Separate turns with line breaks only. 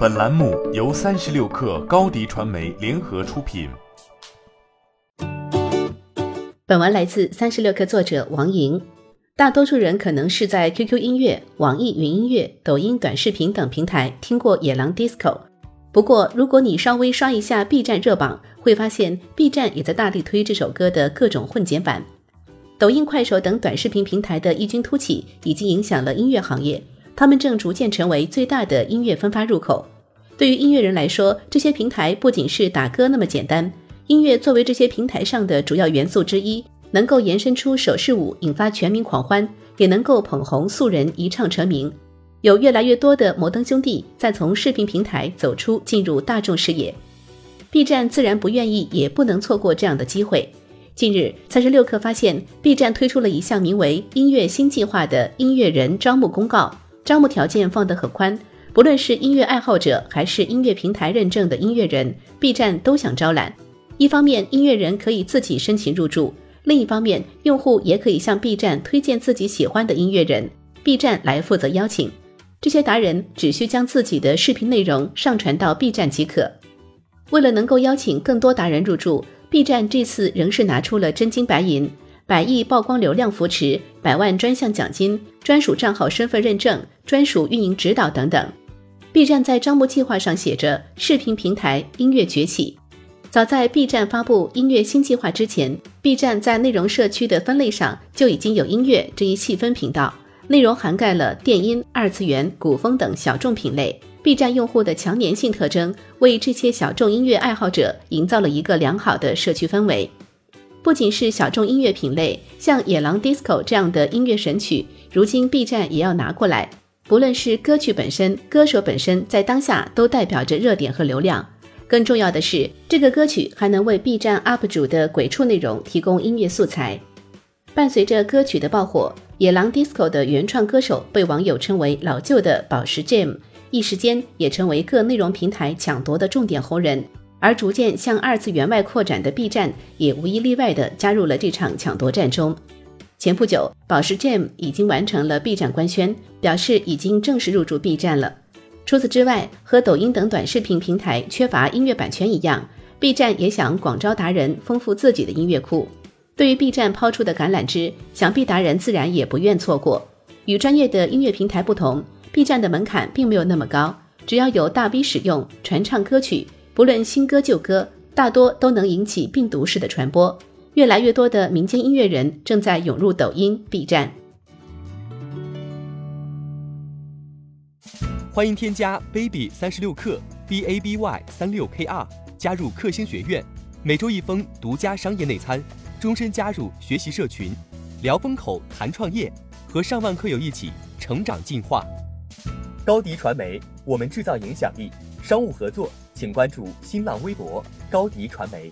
本栏目由三十六氪高低传媒联合出品。
本文来自三十六氪作者王莹。大多数人可能是在 QQ 音乐、网易云音乐、抖音短视频等平台听过《野狼 DISCO》。不过，如果你稍微刷一下 B 站热榜，会发现 B 站也在大力推这首歌的各种混剪版。抖音、快手等短视频平台的异军突起，已经影响了音乐行业。他们正逐渐成为最大的音乐分发入口。对于音乐人来说，这些平台不仅是打歌那么简单，音乐作为这些平台上的主要元素之一，能够延伸出手势舞，引发全民狂欢，也能够捧红素人一唱成名。有越来越多的摩登兄弟在从视频平台走出，进入大众视野。B 站自然不愿意，也不能错过这样的机会。近日，三十六氪发现，B 站推出了一项名为“音乐新计划”的音乐人招募公告。招募条件放得很宽，不论是音乐爱好者还是音乐平台认证的音乐人，B 站都想招揽。一方面，音乐人可以自己申请入驻；另一方面，用户也可以向 B 站推荐自己喜欢的音乐人，B 站来负责邀请。这些达人只需将自己的视频内容上传到 B 站即可。为了能够邀请更多达人入驻，B 站这次仍是拿出了真金白银。百亿曝光流量扶持、百万专项奖金、专属账号身份认证、专属运营指导等等。B 站在招募计划上写着“视频平台音乐崛起”。早在 B 站发布音乐新计划之前，B 站在内容社区的分类上就已经有音乐这一细分频道，内容涵盖了电音、二次元、古风等小众品类。B 站用户的强粘性特征，为这些小众音乐爱好者营造了一个良好的社区氛围。不仅是小众音乐品类，像《野狼 DISCO》这样的音乐神曲，如今 B 站也要拿过来。不论是歌曲本身，歌手本身，在当下都代表着热点和流量。更重要的是，这个歌曲还能为 B 站 UP 主的鬼畜内容提供音乐素材。伴随着歌曲的爆火，《野狼 DISCO》的原创歌手被网友称为“老旧的宝石 Jam”，一时间也成为各内容平台抢夺的重点红人。而逐渐向二次元外扩展的 B 站，也无一例外地加入了这场抢夺战中。前不久，宝石 Jam 已经完成了 B 站官宣，表示已经正式入驻 B 站了。除此之外，和抖音等短视频平台缺乏音乐版权一样，B 站也想广招达人，丰富自己的音乐库。对于 B 站抛出的橄榄枝，想必达人自然也不愿错过。与专业的音乐平台不同，B 站的门槛并没有那么高，只要有大 V 使用，传唱歌曲。不论新歌旧歌，大多都能引起病毒式的传播。越来越多的民间音乐人正在涌入抖音、B 站。
欢迎添加 baby 三十六克 b a b y 三六 k r 加入克星学院，每周一封独家商业内参，终身加入学习社群，聊风口谈创业，和上万课友一起成长进化。高迪传媒，我们制造影响力。商务合作。请关注新浪微博高迪传媒。